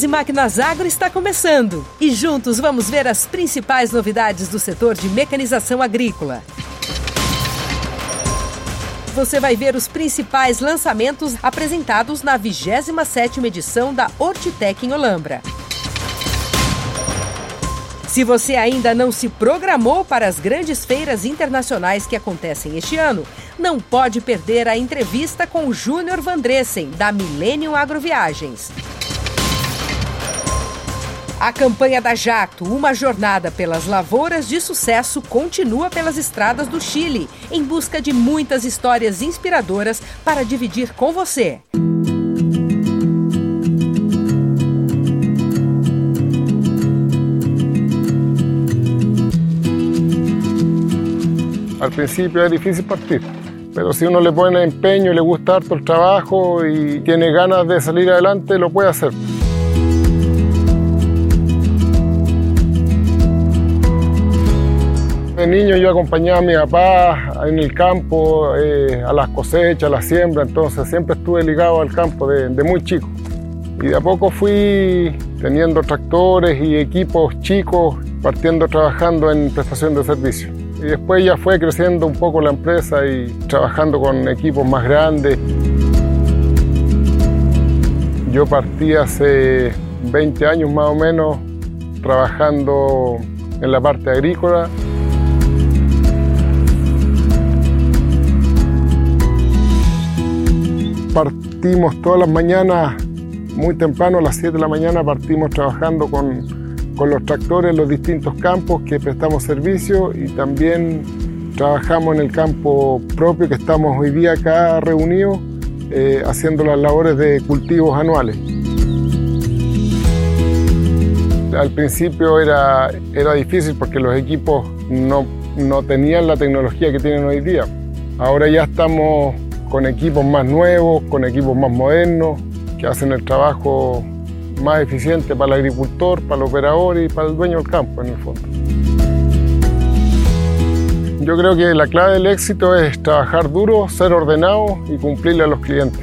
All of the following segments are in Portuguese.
E Máquinas Agro está começando e juntos vamos ver as principais novidades do setor de mecanização agrícola. Você vai ver os principais lançamentos apresentados na 27ª edição da Hortitec em Olambra. Se você ainda não se programou para as grandes feiras internacionais que acontecem este ano, não pode perder a entrevista com o Júnior Vandressen, da Millennium Agroviagens. A campanha da Jacto, uma jornada pelas lavouras de sucesso, continua pelas estradas do Chile, em busca de muitas histórias inspiradoras para dividir com você. Al principio es difícil partir, pero si uno le pone empeño, le gusta harto el trabajo y tiene ganas de salir adelante, lo puede hacer. De niño yo acompañaba a mi papá en el campo, eh, a las cosechas, a la siembra, entonces siempre estuve ligado al campo de, de muy chico. Y de a poco fui teniendo tractores y equipos chicos, partiendo trabajando en prestación de servicios. Y después ya fue creciendo un poco la empresa y trabajando con equipos más grandes. Yo partí hace 20 años más o menos trabajando en la parte agrícola. Partimos todas las mañanas, muy temprano, a las 7 de la mañana, partimos trabajando con, con los tractores en los distintos campos que prestamos servicio y también trabajamos en el campo propio que estamos hoy día acá reunidos eh, haciendo las labores de cultivos anuales. Al principio era, era difícil porque los equipos no, no tenían la tecnología que tienen hoy día. Ahora ya estamos con equipos más nuevos, con equipos más modernos, que hacen el trabajo más eficiente para el agricultor, para el operador y para el dueño del campo en el fondo. Yo creo que la clave del éxito es trabajar duro, ser ordenado y cumplirle a los clientes.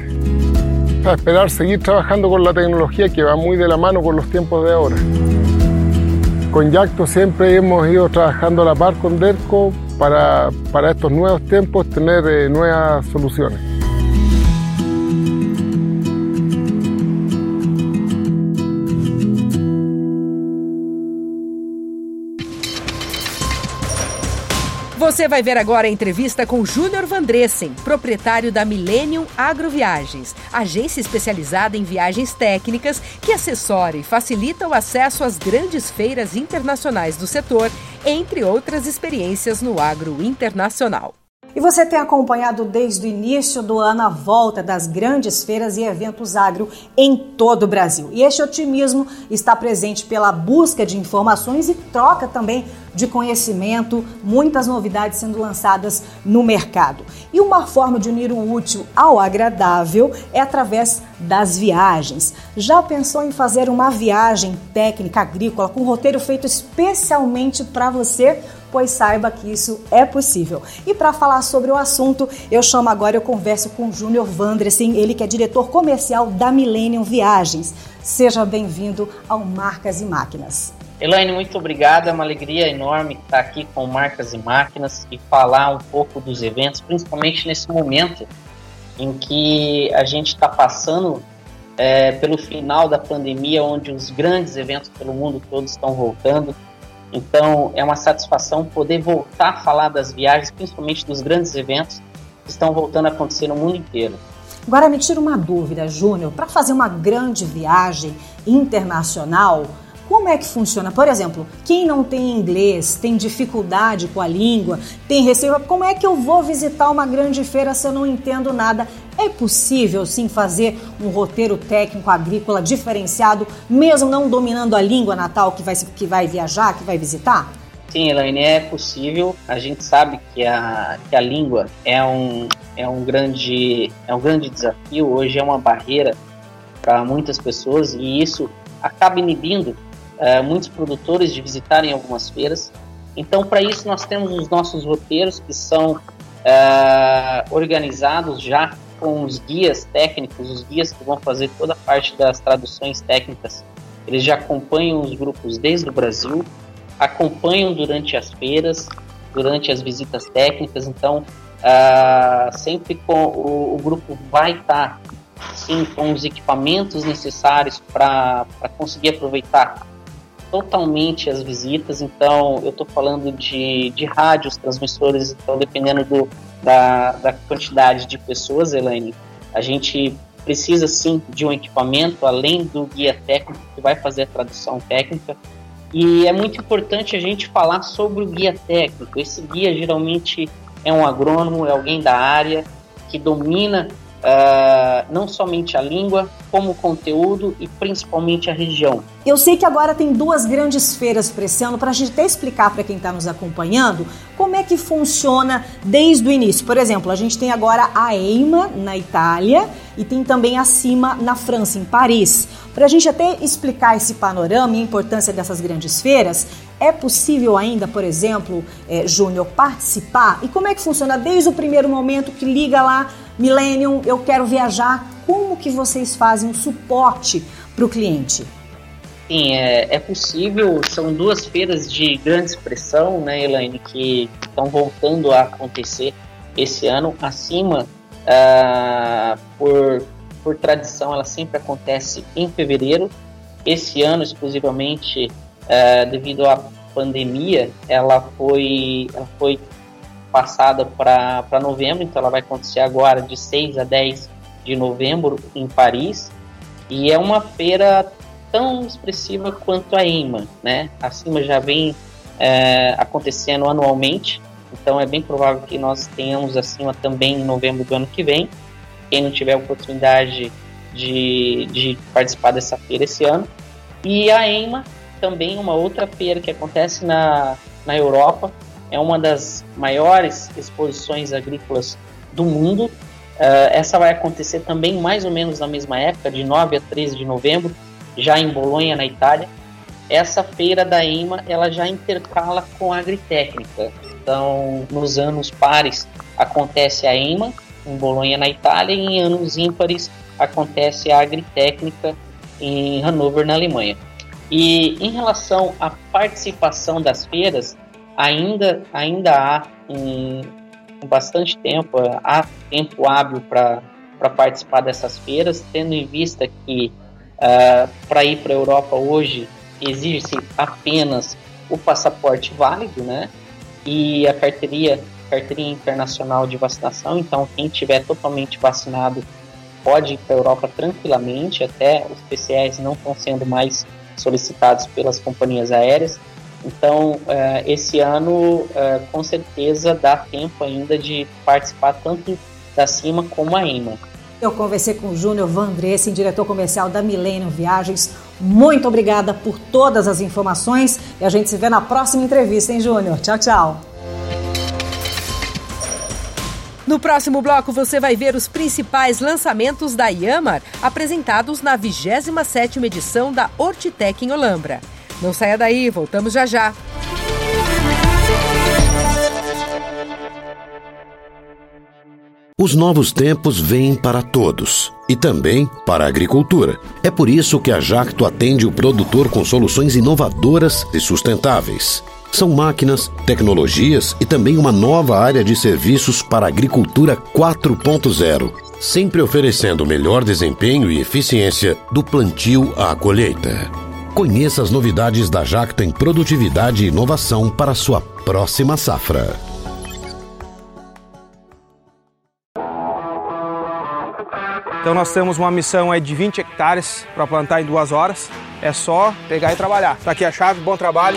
A esperar seguir trabajando con la tecnología que va muy de la mano con los tiempos de ahora. Con Yacto siempre hemos ido trabajando a la par con DERCO para, para estos nuevos tiempos tener eh, nuevas soluciones. Você vai ver agora a entrevista com Júnior Vandressen, proprietário da Millennium Agroviagens, agência especializada em viagens técnicas que assessora e facilita o acesso às grandes feiras internacionais do setor, entre outras experiências no agro internacional. E você tem acompanhado desde o início do ano a volta das grandes feiras e eventos agro em todo o Brasil. E este otimismo está presente pela busca de informações e troca também de conhecimento, muitas novidades sendo lançadas no mercado. E uma forma de unir o útil ao agradável é através das viagens. Já pensou em fazer uma viagem técnica agrícola com um roteiro feito especialmente para você? Pois saiba que isso é possível. E para falar sobre o assunto, eu chamo agora, eu converso com o Júnior Vandressen, ele que é diretor comercial da Millennium Viagens. Seja bem-vindo ao Marcas e Máquinas. Elaine, muito obrigado. É uma alegria enorme estar aqui com Marcas e Máquinas e falar um pouco dos eventos, principalmente nesse momento em que a gente está passando é, pelo final da pandemia, onde os grandes eventos pelo mundo todo estão voltando. Então é uma satisfação poder voltar a falar das viagens, principalmente dos grandes eventos que estão voltando a acontecer no mundo inteiro. Agora me tira uma dúvida, Júnior, para fazer uma grande viagem internacional, como é que funciona? Por exemplo, quem não tem inglês, tem dificuldade com a língua, tem receio, como é que eu vou visitar uma grande feira se eu não entendo nada? É possível sim fazer um roteiro técnico agrícola diferenciado, mesmo não dominando a língua natal que vai, que vai viajar, que vai visitar? Sim, Elaine, é possível. A gente sabe que a, que a língua é um, é, um grande, é um grande desafio, hoje é uma barreira para muitas pessoas e isso acaba inibindo uh, muitos produtores de visitarem algumas feiras. Então, para isso, nós temos os nossos roteiros que são uh, organizados já com os guias técnicos, os guias que vão fazer toda a parte das traduções técnicas, eles já acompanham os grupos desde o Brasil, acompanham durante as feiras, durante as visitas técnicas, então uh, sempre com o, o, grupo vai estar sim com os equipamentos necessários para conseguir aproveitar totalmente as visitas. Então, eu estou falando de, de rádios, transmissores, então dependendo do, da, da quantidade de pessoas, Elaine, a gente precisa sim de um equipamento, além do guia técnico que vai fazer a tradução técnica. E é muito importante a gente falar sobre o guia técnico. Esse guia geralmente é um agrônomo, é alguém da área que domina Uh, não somente a língua, como o conteúdo e principalmente a região. Eu sei que agora tem duas grandes feiras para esse ano, para a gente até explicar para quem está nos acompanhando como é que funciona desde o início. Por exemplo, a gente tem agora a EIMA na Itália e tem também a CIMA na França, em Paris. Para a gente até explicar esse panorama e a importância dessas grandes feiras, é possível ainda, por exemplo, é, Júnior, participar? E como é que funciona desde o primeiro momento que liga lá Millennium, eu quero viajar, como que vocês fazem o suporte para o cliente? Sim, é, é, possível. São duas feiras de grande expressão, né, Elaine, que estão voltando a acontecer esse ano. Acima, uh, por, por tradição, ela sempre acontece em fevereiro. Esse ano, exclusivamente, uh, devido à pandemia, ela foi, ela foi passada para novembro, então ela vai acontecer agora de 6 a 10 de novembro em Paris. E é uma feira tão expressiva quanto a EIMA, né? A CIMA já vem é, acontecendo anualmente, então é bem provável que nós tenhamos a CIMA também em novembro do ano que vem. Quem não tiver oportunidade de, de participar dessa feira esse ano. E a EIMA também uma outra feira que acontece na, na Europa, é uma das maiores exposições agrícolas do mundo. Uh, essa vai acontecer também mais ou menos na mesma época, de 9 a 13 de novembro, já em Bolonha, na Itália. Essa feira da EMA ela já intercala com a agritécnica. Então, nos anos pares acontece a EMA em Bolonha, na Itália, e em anos ímpares acontece a agritécnica em Hannover, na Alemanha. E em relação à participação das feiras, ainda, ainda há um, bastante tempo, há tempo hábil para participar dessas feiras, tendo em vista que uh, ah, para ir para a Europa hoje exige-se apenas o passaporte válido, né? E a carteirinha, carteirinha internacional de vacinação. Então, quem tiver totalmente vacinado pode ir para a Europa tranquilamente. Até os PCRs não estão sendo mais solicitados pelas companhias aéreas. Então, uh, esse ano, uh, com certeza, dá tempo ainda de participar tanto da CIMA como a IMA. Eu conversei com o Júnior Vandressen, diretor comercial da Milênio Viagens. Muito obrigada por todas as informações e a gente se vê na próxima entrevista, hein, Júnior? Tchau, tchau. No próximo bloco você vai ver os principais lançamentos da Yamar apresentados na 27ª edição da Hortitec em Olambra. Não saia daí, voltamos já já. Os novos tempos vêm para todos e também para a agricultura. É por isso que a Jacto atende o produtor com soluções inovadoras e sustentáveis. São máquinas, tecnologias e também uma nova área de serviços para a agricultura 4.0, sempre oferecendo melhor desempenho e eficiência do plantio à colheita. Conheça as novidades da Jacto em produtividade e inovação para sua próxima safra. Então nós temos uma missão aí de 20 hectares para plantar em duas horas. É só pegar e trabalhar. Tá aqui a chave, bom trabalho.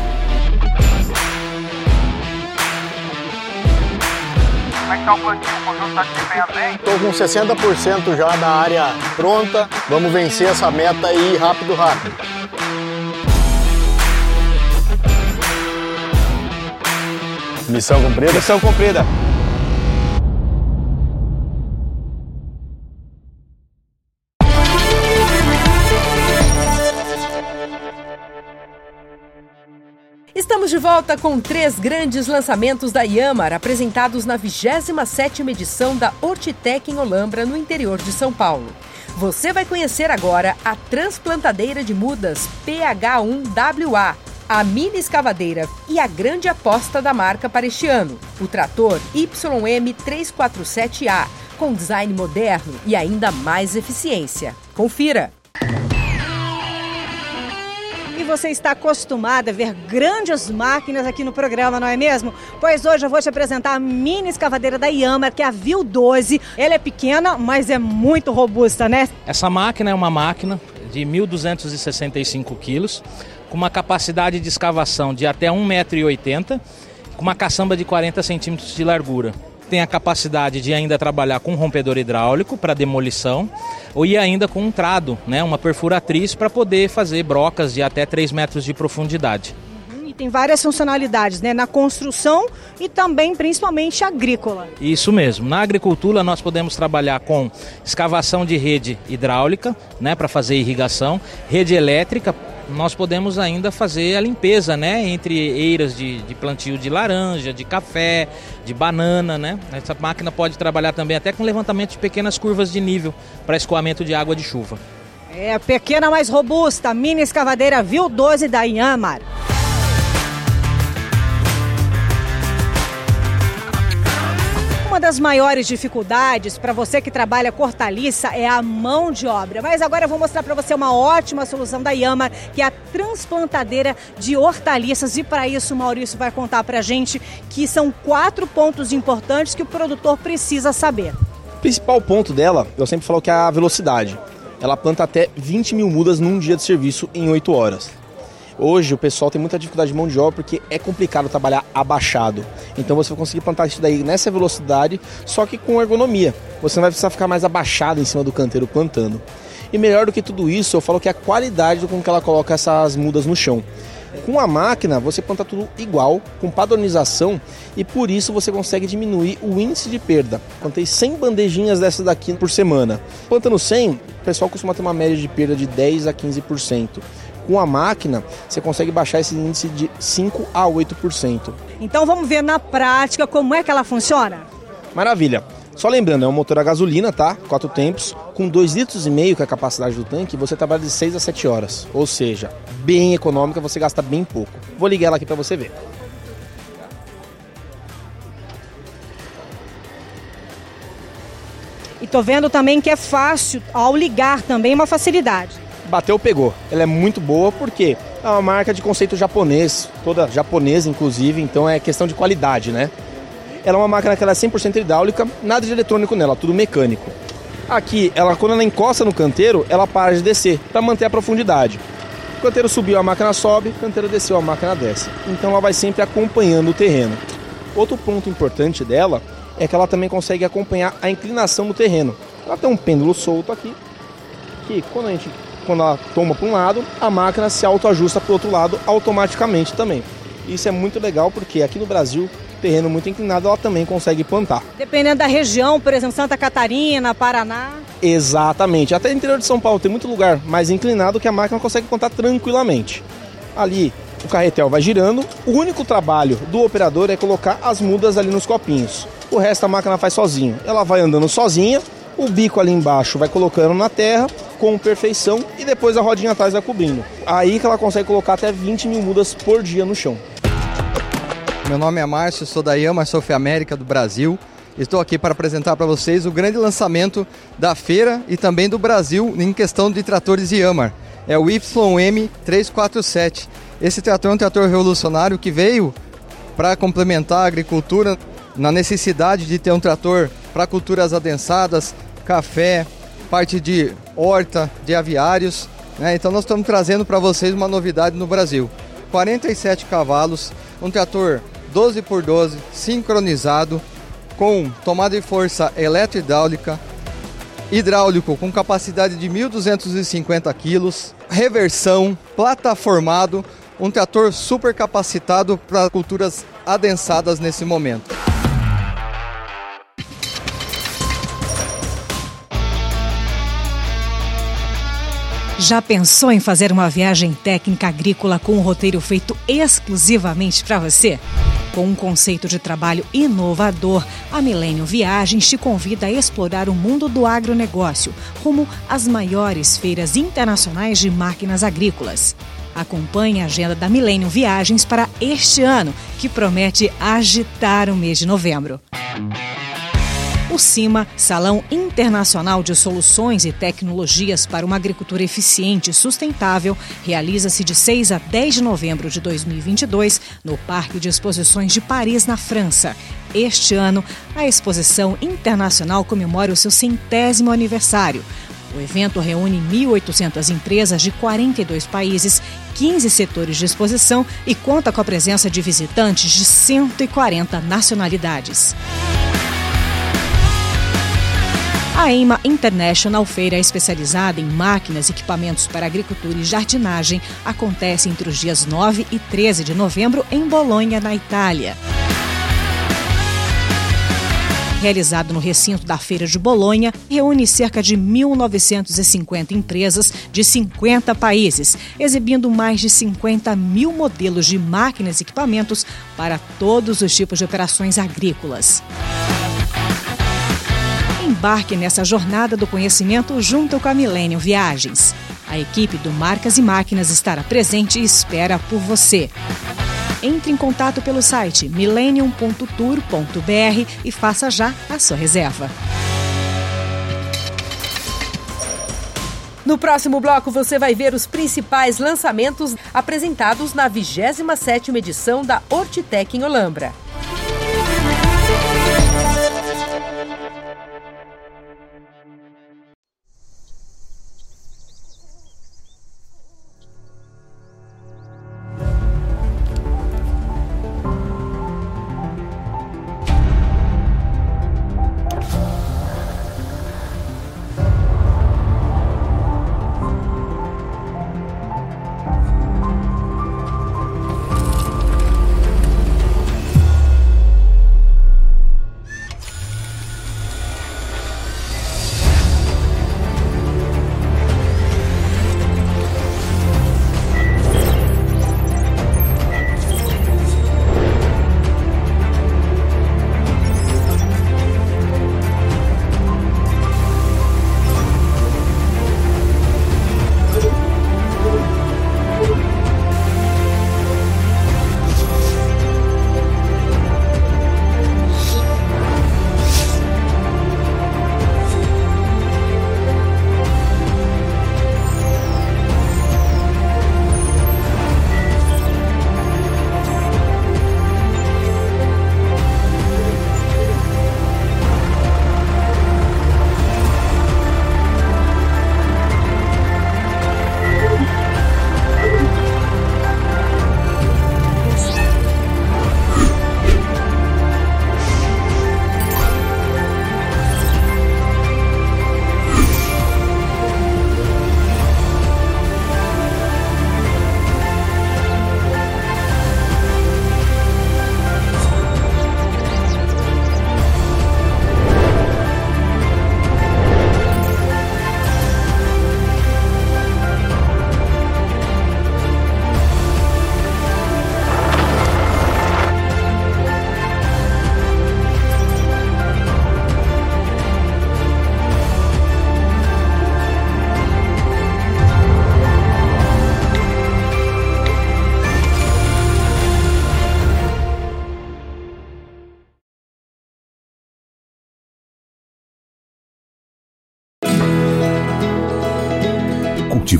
A está o plantio, o conjunto está desempenhando bem? Estou com 60% já da área pronta. Vamos vencer essa meta aí rápido, rápido. Missão cumprida? Missão cumprida. De volta com três grandes lançamentos da Yamar, apresentados na 27ª edição da Hortitec em Olambra, no interior de São Paulo. Você vai conhecer agora a transplantadeira de mudas PH1WA, a mini escavadeira e a grande aposta da marca para este ano, o trator YM347A, com design moderno e ainda mais eficiência. Confira! Você está acostumado a ver grandes máquinas aqui no programa, não é mesmo? Pois hoje eu vou te apresentar a mini escavadeira da Yamaha, que é a Vil 12. Ela é pequena, mas é muito robusta, né? Essa máquina é uma máquina de 1.265 quilos, com uma capacidade de escavação de até 1,80m, com uma caçamba de 40 centímetros de largura tem a capacidade de ainda trabalhar com um rompedor hidráulico para demolição ou e ainda com um trado, né, uma perfuratriz para poder fazer brocas de até 3 metros de profundidade. Uhum, e tem várias funcionalidades, né? Na construção e também, principalmente, agrícola. Isso mesmo. Na agricultura, nós podemos trabalhar com escavação de rede hidráulica, né, para fazer irrigação, rede elétrica nós podemos ainda fazer a limpeza, né, entre eiras de, de, plantio de laranja, de café, de banana, né. Essa máquina pode trabalhar também até com levantamento de pequenas curvas de nível para escoamento de água de chuva. É a pequena mais robusta, mini escavadeira Vil 12 da Yamar. Das maiores dificuldades para você que trabalha cortaliça é a mão de obra. Mas agora eu vou mostrar para você uma ótima solução da Yama, que é a transplantadeira de hortaliças. E para isso, o Maurício vai contar para a gente que são quatro pontos importantes que o produtor precisa saber. O principal ponto dela, eu sempre falo que é a velocidade. Ela planta até 20 mil mudas num dia de serviço em 8 horas. Hoje o pessoal tem muita dificuldade de mão de obra porque é complicado trabalhar abaixado. Então você vai conseguir plantar isso daí nessa velocidade, só que com ergonomia. Você não vai precisar ficar mais abaixado em cima do canteiro plantando. E melhor do que tudo isso, eu falo que é a qualidade com que ela coloca essas mudas no chão. Com a máquina, você planta tudo igual, com padronização, e por isso você consegue diminuir o índice de perda. Plantei 100 bandejinhas dessas daqui por semana. Plantando 100, o pessoal costuma ter uma média de perda de 10 a 15%. Com a máquina, você consegue baixar esse índice de 5 a 8%. Então vamos ver na prática como é que ela funciona? Maravilha. Só lembrando, é um motor a gasolina, tá? Quatro tempos, com 2,5 litros e meio que é a capacidade do tanque, você trabalha de 6 a 7 horas. Ou seja, bem econômica, você gasta bem pouco. Vou ligar ela aqui para você ver. E tô vendo também que é fácil, ao ligar também, uma facilidade bateu, pegou. Ela é muito boa porque é uma marca de conceito japonês, toda japonesa inclusive, então é questão de qualidade, né? Ela é uma máquina que ela é 100% hidráulica, nada de eletrônico nela, tudo mecânico. Aqui, ela quando ela encosta no canteiro, ela para de descer para manter a profundidade. O canteiro subiu, a máquina sobe, o canteiro desceu, a máquina desce. Então ela vai sempre acompanhando o terreno. Outro ponto importante dela é que ela também consegue acompanhar a inclinação do terreno. Ela tem um pêndulo solto aqui, que quando a gente quando ela toma para um lado, a máquina se autoajusta para o outro lado automaticamente também. Isso é muito legal porque aqui no Brasil, terreno muito inclinado, ela também consegue plantar. Dependendo da região, por exemplo, Santa Catarina, Paraná. Exatamente. Até no interior de São Paulo tem muito lugar mais inclinado que a máquina consegue plantar tranquilamente. Ali o carretel vai girando, o único trabalho do operador é colocar as mudas ali nos copinhos. O resto a máquina faz sozinho. Ela vai andando sozinha, o bico ali embaixo vai colocando na terra com perfeição e depois a rodinha atrás vai cobrindo. Aí que ela consegue colocar até 20 mil mudas por dia no chão. Meu nome é Márcio, sou da Yama Sophie América do Brasil. Estou aqui para apresentar para vocês o grande lançamento da feira e também do Brasil em questão de tratores Yamar. É o YM347. Esse trator é um trator revolucionário que veio para complementar a agricultura na necessidade de ter um trator para culturas adensadas, café, parte de horta, de aviários. Né? Então nós estamos trazendo para vocês uma novidade no Brasil. 47 cavalos, um trator 12 por 12 sincronizado, com tomada de força eletro-hidráulica, hidráulico com capacidade de 1.250 quilos, reversão, plataformado, um trator super capacitado para culturas adensadas nesse momento. Já pensou em fazer uma viagem técnica agrícola com um roteiro feito exclusivamente para você? Com um conceito de trabalho inovador, a Milênio Viagens te convida a explorar o mundo do agronegócio, rumo às maiores feiras internacionais de máquinas agrícolas. Acompanhe a agenda da Milênio Viagens para este ano, que promete agitar o mês de novembro. CIMA, Salão Internacional de Soluções e Tecnologias para uma Agricultura Eficiente e Sustentável, realiza-se de 6 a 10 de novembro de 2022 no Parque de Exposições de Paris, na França. Este ano, a exposição internacional comemora o seu centésimo aniversário. O evento reúne 1.800 empresas de 42 países, 15 setores de exposição e conta com a presença de visitantes de 140 nacionalidades. A EIMA International, feira especializada em máquinas e equipamentos para agricultura e jardinagem, acontece entre os dias 9 e 13 de novembro em Bolonha, na Itália. Realizado no recinto da Feira de Bolonha, reúne cerca de 1.950 empresas de 50 países, exibindo mais de 50 mil modelos de máquinas e equipamentos para todos os tipos de operações agrícolas. Embarque nessa jornada do conhecimento junto com a Millennium Viagens. A equipe do Marcas e Máquinas estará presente e espera por você. Entre em contato pelo site millennium.tour.br e faça já a sua reserva. No próximo bloco você vai ver os principais lançamentos apresentados na 27ª edição da Hortitec em Olambra.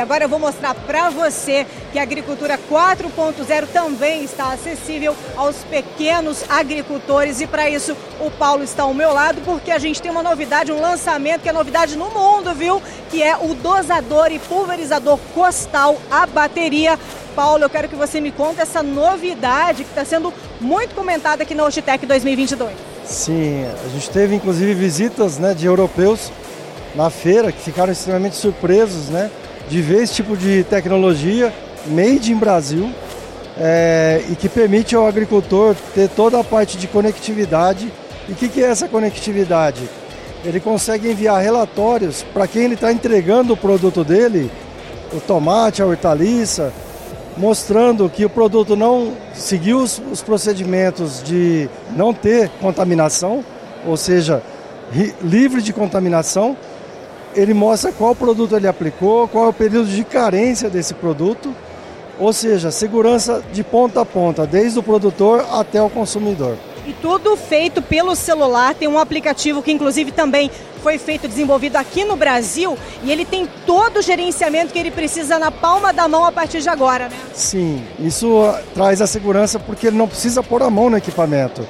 Agora eu vou mostrar para você que a agricultura 4.0 também está acessível aos pequenos agricultores e para isso o Paulo está ao meu lado porque a gente tem uma novidade, um lançamento que é novidade no mundo, viu? Que é o dosador e pulverizador costal a bateria. Paulo, eu quero que você me conte essa novidade que está sendo muito comentada aqui na Ostitec 2022. Sim, a gente teve inclusive visitas né, de europeus na feira que ficaram extremamente surpresos, né? De ver esse tipo de tecnologia made in Brasil é, e que permite ao agricultor ter toda a parte de conectividade. E o que, que é essa conectividade? Ele consegue enviar relatórios para quem ele está entregando o produto dele, o tomate, a hortaliça, mostrando que o produto não seguiu os, os procedimentos de não ter contaminação, ou seja, livre de contaminação, ele mostra qual produto ele aplicou, qual é o período de carência desse produto, ou seja, segurança de ponta a ponta, desde o produtor até o consumidor. E tudo feito pelo celular, tem um aplicativo que inclusive também foi feito, desenvolvido aqui no Brasil, e ele tem todo o gerenciamento que ele precisa na palma da mão a partir de agora, né? Sim, isso traz a segurança porque ele não precisa pôr a mão no equipamento.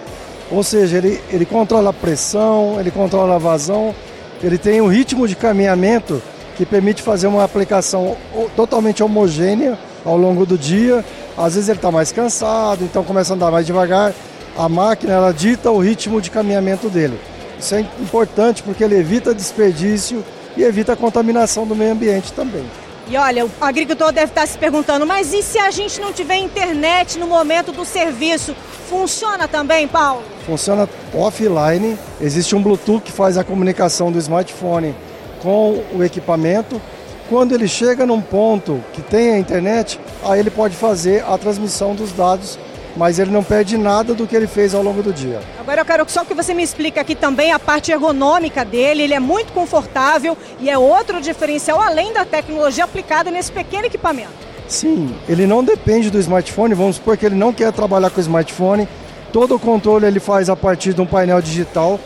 Ou seja, ele, ele controla a pressão, ele controla a vazão, ele tem um ritmo de caminhamento que permite fazer uma aplicação totalmente homogênea ao longo do dia. Às vezes ele está mais cansado, então começa a andar mais devagar. A máquina ela dita o ritmo de caminhamento dele. Isso é importante porque ele evita desperdício e evita a contaminação do meio ambiente também. E olha, o agricultor deve estar se perguntando, mas e se a gente não tiver internet no momento do serviço? Funciona também, Paulo? Funciona offline. Existe um Bluetooth que faz a comunicação do smartphone com o equipamento. Quando ele chega num ponto que tem a internet, aí ele pode fazer a transmissão dos dados mas ele não perde nada do que ele fez ao longo do dia. Agora eu quero só que você me explique aqui também a parte ergonômica dele, ele é muito confortável e é outro diferencial além da tecnologia aplicada nesse pequeno equipamento. Sim, ele não depende do smartphone, vamos supor que ele não quer trabalhar com o smartphone, todo o controle ele faz a partir de um painel digital,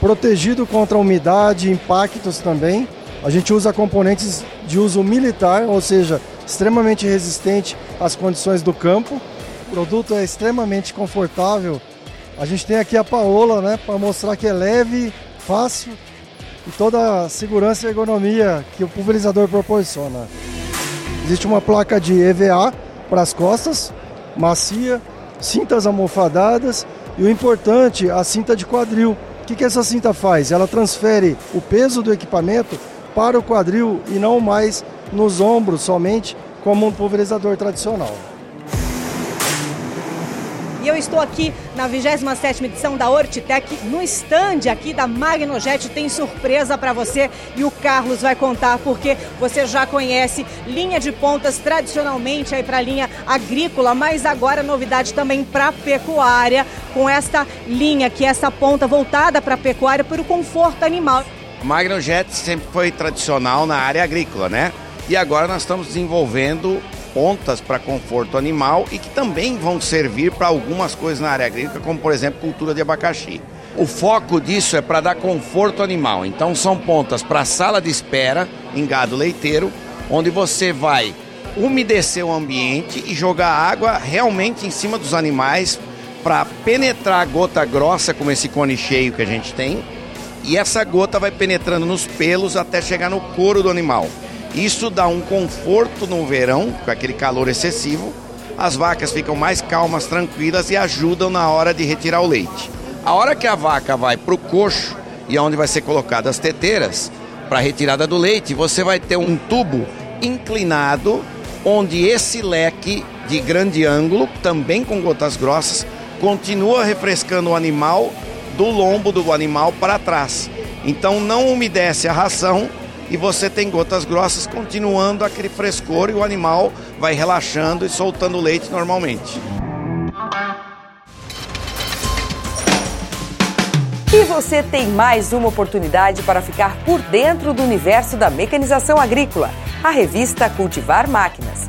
protegido contra umidade, impactos também. A gente usa componentes de uso militar, ou seja, extremamente resistente às condições do campo produto é extremamente confortável. A gente tem aqui a Paola, né, para mostrar que é leve, fácil e toda a segurança e ergonomia que o pulverizador proporciona. Existe uma placa de EVA para as costas, macia, cintas almofadadas e o importante, a cinta de quadril. O que, que essa cinta faz? Ela transfere o peso do equipamento para o quadril e não mais nos ombros somente, como um pulverizador tradicional. E eu estou aqui na 27ª edição da Hortitec, no stand aqui da Magnojet, tem surpresa para você e o Carlos vai contar porque você já conhece linha de pontas tradicionalmente aí para a linha agrícola, mas agora novidade também para pecuária, com esta linha que é essa ponta voltada para a pecuária para o conforto animal. A Magnojet sempre foi tradicional na área agrícola, né? E agora nós estamos desenvolvendo pontas para conforto animal e que também vão servir para algumas coisas na área agrícola, como por exemplo cultura de abacaxi. O foco disso é para dar conforto animal. Então são pontas para sala de espera em gado leiteiro, onde você vai umedecer o ambiente e jogar água realmente em cima dos animais para penetrar a gota grossa, como esse cone cheio que a gente tem, e essa gota vai penetrando nos pelos até chegar no couro do animal. Isso dá um conforto no verão, com aquele calor excessivo. As vacas ficam mais calmas, tranquilas e ajudam na hora de retirar o leite. A hora que a vaca vai para o coxo e onde vai ser colocadas as teteiras para retirada do leite, você vai ter um tubo inclinado onde esse leque de grande ângulo, também com gotas grossas, continua refrescando o animal do lombo do animal para trás. Então não umedece a ração e você tem gotas grossas continuando aquele frescor e o animal vai relaxando e soltando leite normalmente. E você tem mais uma oportunidade para ficar por dentro do universo da mecanização agrícola. a revista Cultivar Máquinas.